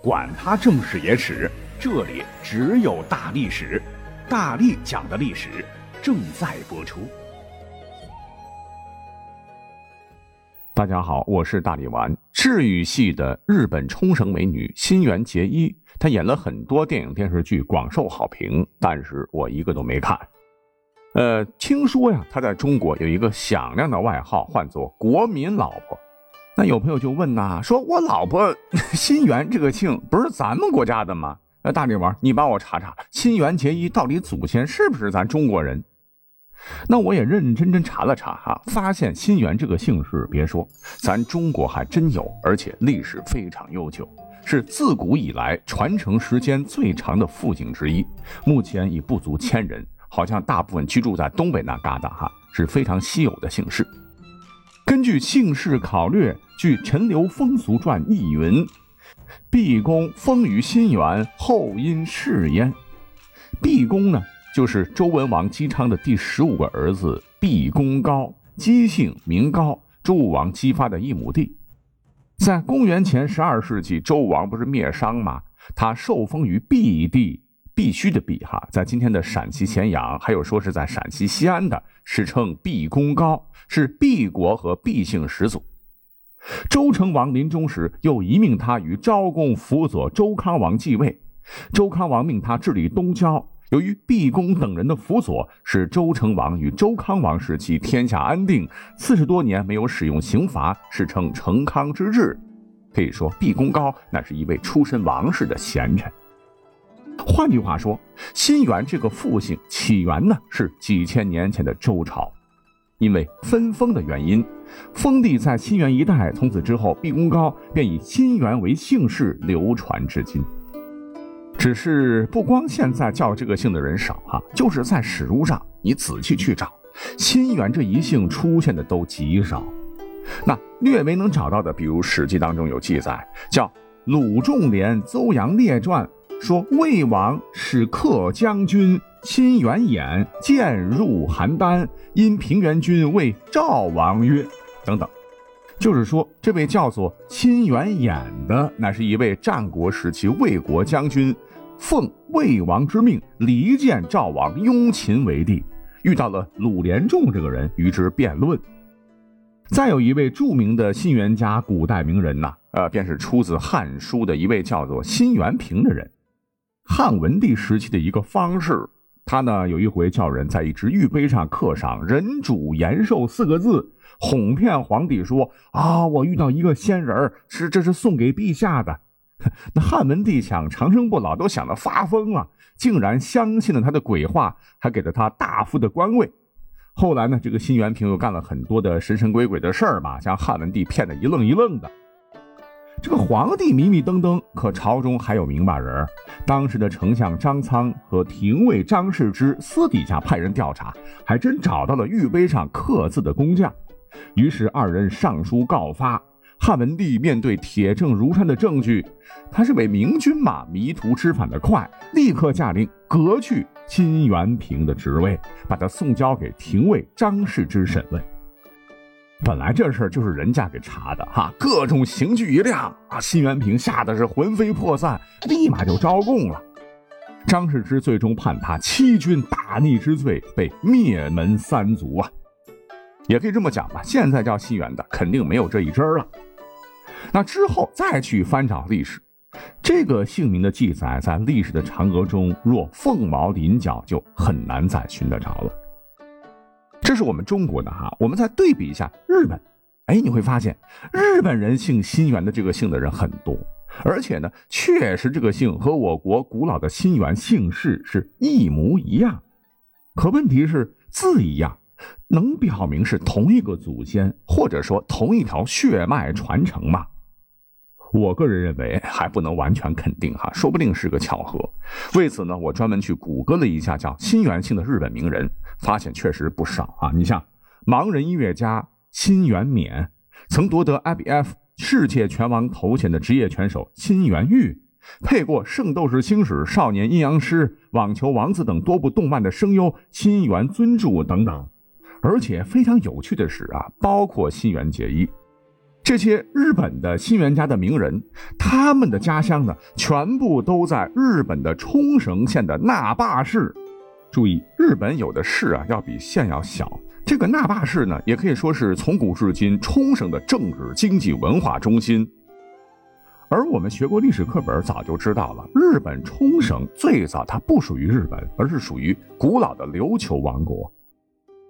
管他正史野史，这里只有大历史，大力讲的历史正在播出。大家好，我是大力丸。治愈系的日本冲绳美女新垣结衣，她演了很多电影电视剧，广受好评，但是我一个都没看。呃，听说呀，她在中国有一个响亮的外号，唤作“国民老婆”。那有朋友就问呐，说我老婆 新垣这个姓不是咱们国家的吗？那大力丸，你帮我查查，新垣结衣到底祖先是不是咱中国人？那我也认认真真查了查哈，发现新垣这个姓氏，别说咱中国还真有，而且历史非常悠久，是自古以来传承时间最长的父姓之一，目前已不足千人。好像大部分居住在东北那旮瘩哈，是非常稀有的姓氏。根据姓氏考略，据《陈留风俗传》译云：“毕公封于新垣，后因事焉。”毕公呢，就是周文王姬昌的第十五个儿子毕公高，姬姓名高，周武王姬发的一亩地。在公元前十二世纪，周武王不是灭商吗？他受封于毕地。必须的必哈，在今天的陕西咸阳，还有说是在陕西西安的，史称毕公高，是毕国和毕姓始祖。周成王临终时，又遗命他与昭公辅佐周康王继位。周康王命他治理东郊，由于毕公等人的辅佐，使周成王与周康王时期天下安定，四十多年没有使用刑罚，史称成康之治。可以说，毕公高乃是一位出身王室的贤臣。换句话说，新元这个复姓起源呢是几千年前的周朝，因为分封的原因，封地在新元一带，从此之后，毕公高便以新元为姓氏流传至今。只是不光现在叫这个姓的人少哈，就是在史书上你仔细去找，新元这一姓出现的都极少。那略微能找到的，比如《史记》当中有记载，叫《鲁仲连邹阳列传》。说魏王使客将军亲元衍渐入邯郸，因平原君谓赵王曰：“等等，就是说这位叫做亲元衍的，乃是一位战国时期魏国将军，奉魏王之命离间赵王，拥秦为帝，遇到了鲁连仲这个人，与之辩论。再有一位著名的新元家古代名人呐，呃，便是出自《汉书》的一位叫做辛元平的人。汉文帝时期的一个方士，他呢有一回叫人在一只玉杯上刻上“人主延寿”四个字，哄骗皇帝说：“啊，我遇到一个仙人，是这是送给陛下的。” 那汉文帝想长生不老，都想得发疯了，竟然相信了他的鬼话，还给了他大夫的官位。后来呢，这个辛元平又干了很多的神神鬼鬼的事儿吧，将汉文帝骗得一愣一愣的。这个皇帝迷迷瞪瞪，可朝中还有明白人。当时的丞相张苍和廷尉张世之私底下派人调查，还真找到了玉碑上刻字的工匠。于是二人上书告发汉文帝，面对铁证如山的证据，他是位明君嘛，迷途知返的快，立刻下令革去金元平的职位，把他送交给廷尉张世之审问。本来这事儿就是人家给查的哈，各种刑具一亮啊，辛元平吓得是魂飞魄散，立马就招供了。张世之最终判他欺君大逆之罪，被灭门三族啊。也可以这么讲吧，现在叫辛元的肯定没有这一支了。那之后再去翻找历史，这个姓名的记载在历史的长河中若凤毛麟角，就很难再寻得着了。这是我们中国的哈，我们再对比一下日本，哎，你会发现日本人姓新元的这个姓的人很多，而且呢，确实这个姓和我国古老的新元姓氏是一模一样。可问题是字一样，能表明是同一个祖先，或者说同一条血脉传承吗？我个人认为还不能完全肯定哈，说不定是个巧合。为此呢，我专门去谷歌了一下叫新源姓的日本名人，发现确实不少啊。你像盲人音乐家新元勉，曾夺得 IBF 世界拳王头衔的职业拳手新元玉，配过《圣斗士星矢》《少年阴阳师》《网球王子》等多部动漫的声优新元尊助等等。而且非常有趣的是啊，包括新元结衣。这些日本的新源家的名人，他们的家乡呢，全部都在日本的冲绳县的那霸市。注意，日本有的市啊，要比县要小。这个那霸市呢，也可以说是从古至今冲绳的政治、经济、文化中心。而我们学过历史课本，早就知道了，日本冲绳最早它不属于日本，而是属于古老的琉球王国。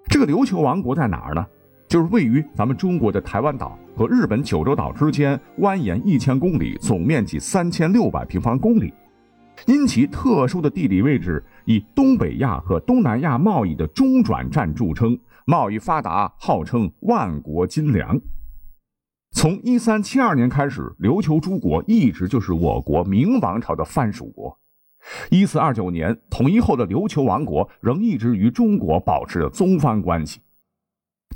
这个琉球王国在哪儿呢？就是位于咱们中国的台湾岛和日本九州岛之间，蜿蜒一千公里，总面积三千六百平方公里。因其特殊的地理位置，以东北亚和东南亚贸易的中转站著称，贸易发达，号称万国金粮。从一三七二年开始，琉球诸国一直就是我国明王朝的藩属国。一四二九年统一后的琉球王国仍一直与中国保持着宗藩关系，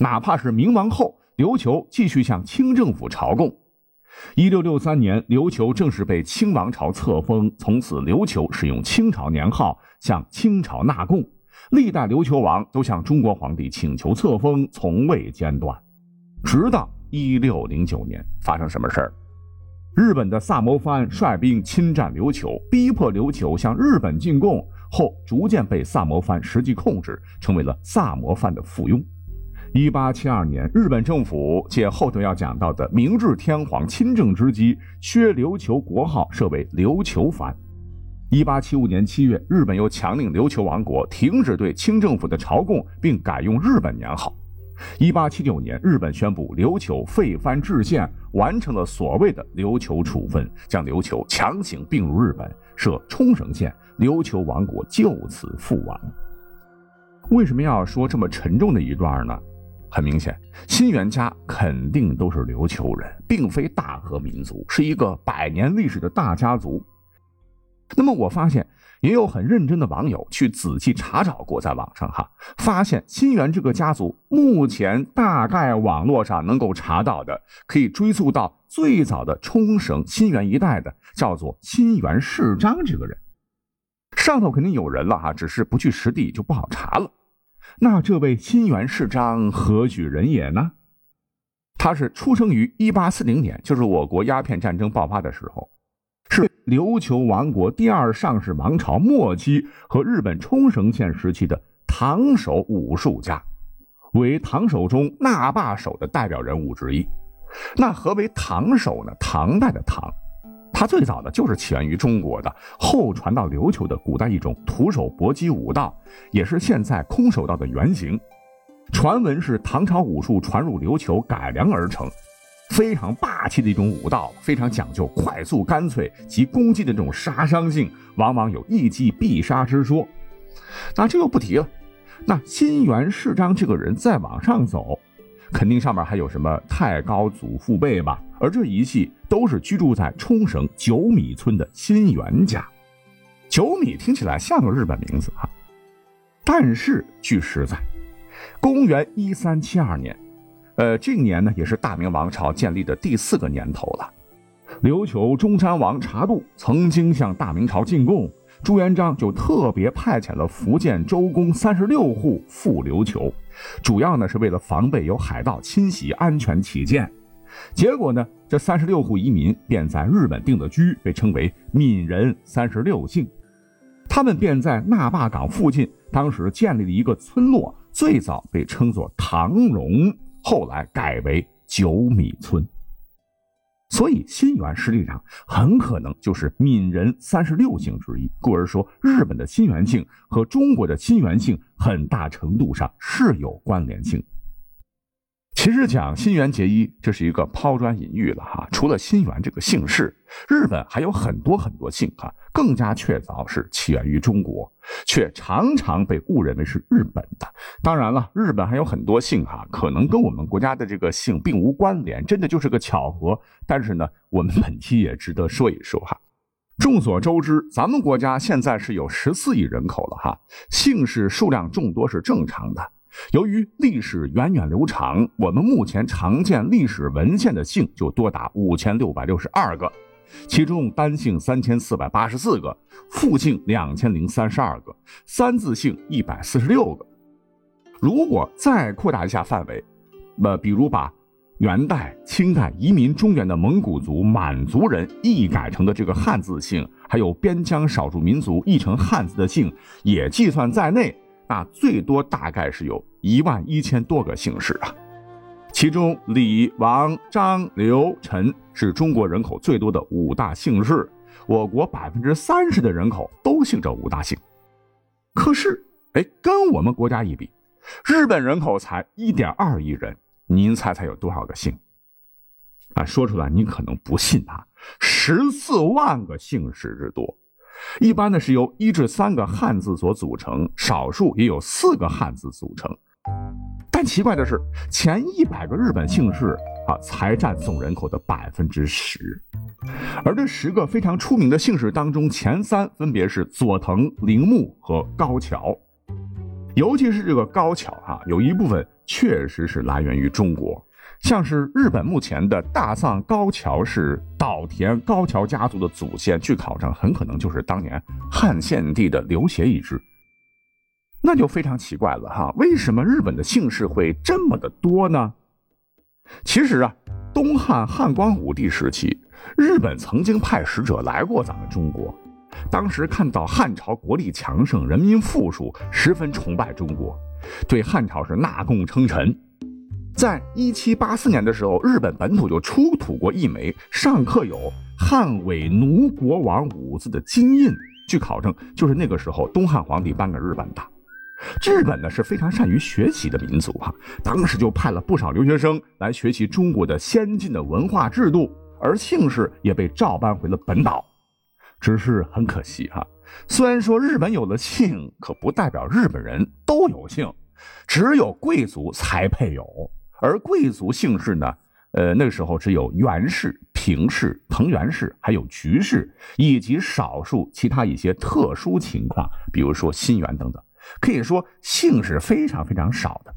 哪怕是明亡后，琉球继续向清政府朝贡。一六六三年，琉球正式被清王朝册封，从此琉球使用清朝年号，向清朝纳贡。历代琉球王都向中国皇帝请求册封，从未间断，直到。一六零九年发生什么事儿？日本的萨摩藩率兵侵占琉球，逼迫琉球向日本进贡，后逐渐被萨摩藩实际控制，成为了萨摩藩的附庸。一八七二年，日本政府借后头要讲到的明治天皇亲政之机，削琉球国号，设为琉球藩。一八七五年七月，日本又强令琉球王国停止对清政府的朝贡，并改用日本年号。一八七九年，日本宣布琉球废藩置县，完成了所谓的琉球处分，将琉球强行并入日本，设冲绳县，琉球王国就此覆亡。为什么要说这么沉重的一段呢？很明显，新源家肯定都是琉球人，并非大和民族，是一个百年历史的大家族。那么我发现。也有很认真的网友去仔细查找过，在网上哈，发现新源这个家族目前大概网络上能够查到的，可以追溯到最早的冲绳新源一带的，叫做新源世章这个人。上头肯定有人了哈，只是不去实地就不好查了。那这位新元世章何许人也呢？他是出生于一八四零年，就是我国鸦片战争爆发的时候。是琉球王国第二上世王朝末期和日本冲绳县时期的唐手武术家，为唐手中那霸手的代表人物之一。那何为唐手呢？唐代的唐，它最早的就是起源于中国的，后传到琉球的古代一种徒手搏击武道，也是现在空手道的原型。传闻是唐朝武术传入琉球改良而成。非常霸气的一种武道，非常讲究快速干脆及攻击的这种杀伤性，往往有一击必杀之说。那这个不提了。那新元世章这个人再往上走，肯定上面还有什么太高祖父辈吧？而这一系都是居住在冲绳九米村的新元家。九米听起来像个日本名字哈，但是据实在，公元一三七二年。呃，这年呢也是大明王朝建立的第四个年头了。琉球中山王查度曾经向大明朝进贡，朱元璋就特别派遣了福建周公三十六户赴琉球，主要呢是为了防备有海盗侵袭，安全起见。结果呢，这三十六户移民便在日本定的居，被称为闽人三十六姓。他们便在那霸港附近，当时建立了一个村落，最早被称作唐荣。后来改为九米村，所以新源实际上很可能就是闽人三十六姓之一。故而说，日本的新源姓和中国的新源姓很大程度上是有关联性。其实讲新垣结衣，这是一个抛砖引玉了哈。除了新垣这个姓氏，日本还有很多很多姓哈，更加确凿是起源于中国，却常常被误认为是日本的。当然了，日本还有很多姓哈，可能跟我们国家的这个姓并无关联，真的就是个巧合。但是呢，我们本期也值得说一说哈。众所周知，咱们国家现在是有十四亿人口了哈，姓氏数量众多是正常的。由于历史源远流长，我们目前常见历史文献的姓就多达五千六百六十二个，其中单姓三千四百八十四个，复姓两千零三十二个，三字姓一百四十六个。如果再扩大一下范围，那比如把元代、清代移民中原的蒙古族、满族人译改成的这个汉字姓，还有边疆少数民族译成汉字的姓，也计算在内，那最多大概是有一万一千多个姓氏啊。其中，李、王、张、刘、陈是中国人口最多的五大姓氏，我国百分之三十的人口都姓这五大姓。可是，哎，跟我们国家一比，日本人口才一点二亿人，您猜猜有多少个姓？啊，说出来您可能不信啊，十四万个姓氏之多。一般呢是由一至三个汉字所组成，少数也有四个汉字组成。但奇怪的是，前一百个日本姓氏啊，才占总人口的百分之十。而这十个非常出名的姓氏当中，前三分别是佐藤、铃木和高桥。尤其是这个高桥哈，有一部分确实是来源于中国，像是日本目前的大藏高桥是岛田高桥家族的祖先，据考证很可能就是当年汉献帝的刘协一支。那就非常奇怪了哈，为什么日本的姓氏会这么的多呢？其实啊，东汉汉光武帝时期，日本曾经派使者来过咱们中国，当时看到汉朝国力强盛，人民富庶，十分崇拜中国，对汉朝是纳贡称臣。在一七八四年的时候，日本本土就出土过一枚上刻有汉伪奴国王五字的金印，据考证，就是那个时候东汉皇帝颁给日本的。日本呢是非常善于学习的民族啊，当时就派了不少留学生来学习中国的先进的文化制度，而姓氏也被照搬回了本岛。只是很可惜哈，虽然说日本有了姓，可不代表日本人都有姓，只有贵族才配有。而贵族姓氏呢，呃，那个时候只有源氏、平氏、藤原氏，还有菊氏，以及少数其他一些特殊情况，比如说新源等等。可以说姓氏非常非常少的，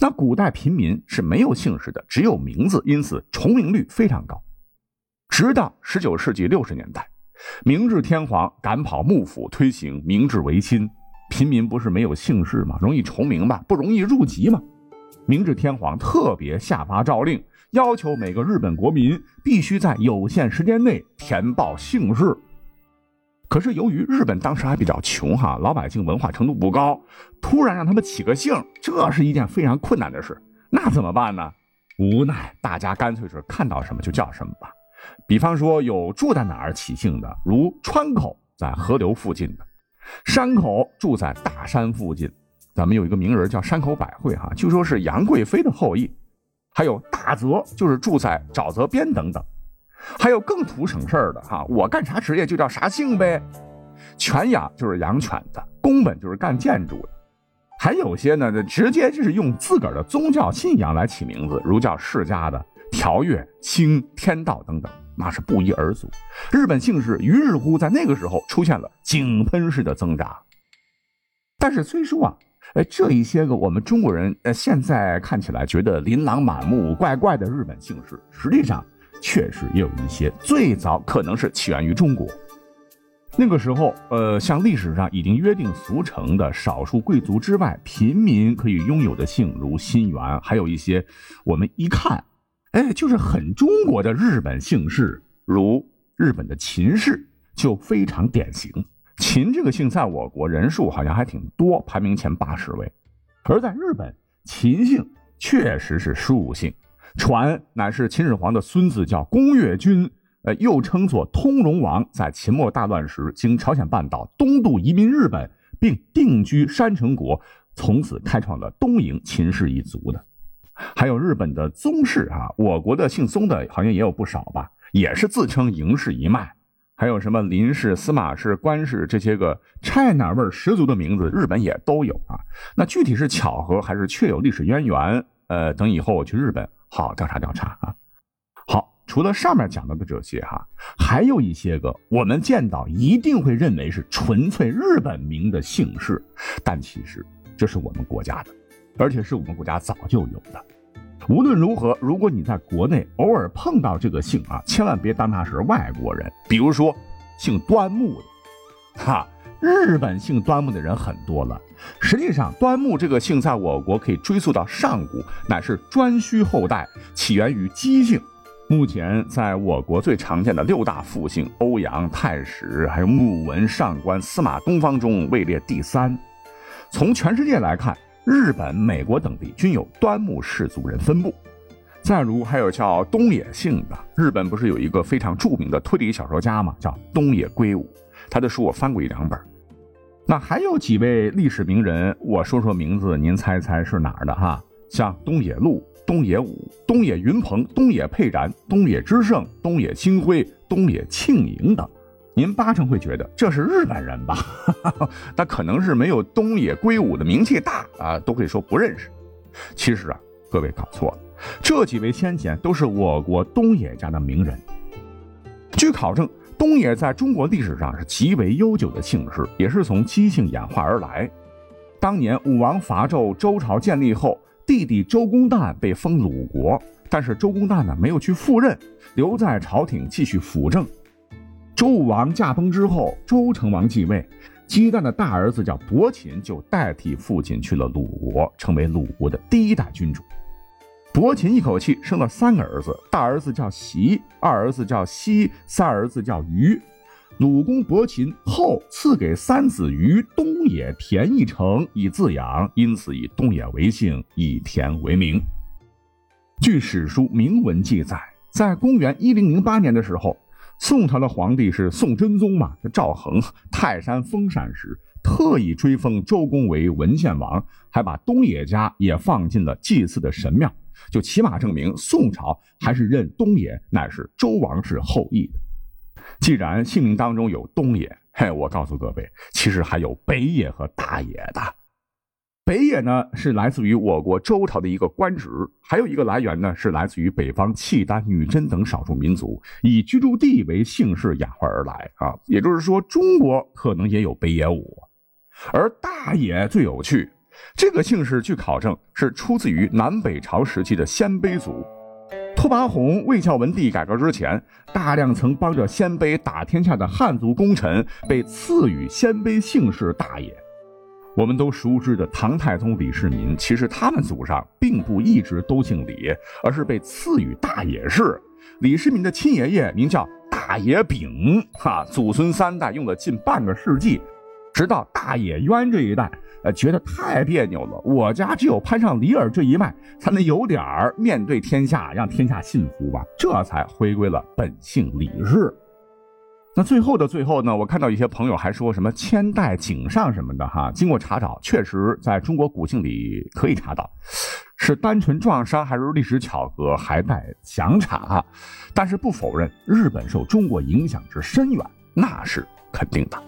那古代平民是没有姓氏的，只有名字，因此重名率非常高。直到十九世纪六十年代，明治天皇赶跑幕府，推行明治维新，平民不是没有姓氏吗？容易重名吧，不容易入籍吗？明治天皇特别下发诏令，要求每个日本国民必须在有限时间内填报姓氏。可是由于日本当时还比较穷哈，老百姓文化程度不高，突然让他们起个姓，这是一件非常困难的事。那怎么办呢？无奈大家干脆是看到什么就叫什么吧。比方说有住在哪儿起姓的，如川口在河流附近的，山口住在大山附近。咱们有一个名人叫山口百惠哈，据说是杨贵妃的后裔。还有大泽就是住在沼泽边等等。还有更图省事儿的哈，我干啥职业就叫啥姓呗。犬养就是养犬的，宫本就是干建筑的。还有些呢，直接就是用自个儿的宗教信仰来起名字，如叫世家的条月、清、天道等等，那是不一而足。日本姓氏于是乎在那个时候出现了井喷式的增长。但是虽说啊，呃，这一些个我们中国人呃现在看起来觉得琳琅满目、怪怪的日本姓氏，实际上。确实也有一些最早可能是起源于中国。那个时候，呃，像历史上已经约定俗成的少数贵族之外，平民可以拥有的姓，如新元，还有一些我们一看，哎，就是很中国的日本姓氏，如日本的秦氏，就非常典型。秦这个姓在我国人数好像还挺多，排名前八十位。而在日本，秦姓确实是庶姓。传乃是秦始皇的孙子，叫公越君，呃，又称作通融王，在秦末大乱时，经朝鲜半岛东渡移民日本，并定居山城国，从此开创了东瀛秦氏一族的。还有日本的宗室啊，我国的姓宗的好像也有不少吧，也是自称嬴氏一脉。还有什么林氏、司马氏、关氏这些个 China 味十足的名字，日本也都有啊。那具体是巧合还是确有历史渊源？呃，等以后我去日本。好，调查调查啊！好，除了上面讲到的这些哈，还有一些个我们见到一定会认为是纯粹日本名的姓氏，但其实这是我们国家的，而且是我们国家早就有的。无论如何，如果你在国内偶尔碰到这个姓啊，千万别当他是外国人。比如说姓端木的，哈，日本姓端木的人很多了。实际上，端木这个姓在我国可以追溯到上古，乃是颛顼后代，起源于姬姓。目前在我国最常见的六大复姓——欧阳、太史、还有穆文、上官、司马、东方中，位列第三。从全世界来看，日本、美国等地均有端木氏族人分布。再如，还有叫东野姓的。日本不是有一个非常著名的推理小说家吗？叫东野圭吾。他的书我翻过一两本。那还有几位历史名人，我说说名字，您猜猜是哪儿的哈？像东野鹿、东野武、东野云鹏、东野佩然、东野之胜、东野清辉、东野庆盈等。您八成会觉得这是日本人吧？那可能是没有东野圭吾的名气大啊，都会说不认识。其实啊，各位搞错了，这几位先贤都是我国东野家的名人。据考证。东野在中国历史上是极为悠久的姓氏，也是从姬姓演化而来。当年武王伐纣，周朝建立后，弟弟周公旦被封鲁国，但是周公旦呢没有去赴任，留在朝廷继续辅政。周武王驾崩之后，周成王继位，姬旦的大儿子叫伯禽，就代替父亲去了鲁国，成为鲁国的第一代君主。伯禽一口气生了三个儿子，大儿子叫袭，二儿子叫西，三儿子叫虞。鲁公伯禽后赐给三子于东野田一城以自养，因此以东野为姓，以田为名。据史书铭文记载，在公元一零零八年的时候，宋朝的皇帝是宋真宗嘛，赵恒泰山封禅时，特意追封周公为文献王，还把东野家也放进了祭祀的神庙。就起码证明宋朝还是认东野乃是周王室后裔的。既然姓名当中有东野，嘿，我告诉各位，其实还有北野和大野的。北野呢是来自于我国周朝的一个官职，还有一个来源呢是来自于北方契丹、女真等少数民族以居住地为姓氏演化而来啊。也就是说，中国可能也有北野武，而大野最有趣。这个姓氏据考证是出自于南北朝时期的鲜卑族。拓跋宏魏孝文帝改革之前，大量曾帮着鲜卑打天下的汉族功臣被赐予鲜卑姓氏大野。我们都熟知的唐太宗李世民，其实他们祖上并不一直都姓李，而是被赐予大野氏。李世民的亲爷爷名叫大野丙，哈，祖孙三代用了近半个世纪。直到大野渊这一代，呃，觉得太别扭了。我家只有攀上李耳这一脉，才能有点儿面对天下，让天下信服吧。这才回归了本姓李氏。那最后的最后呢，我看到一些朋友还说什么千代井上什么的哈。经过查找，确实在中国古姓里可以查到，是单纯撞衫还是历史巧合，还待详查。但是不否认日本受中国影响之深远，那是肯定的。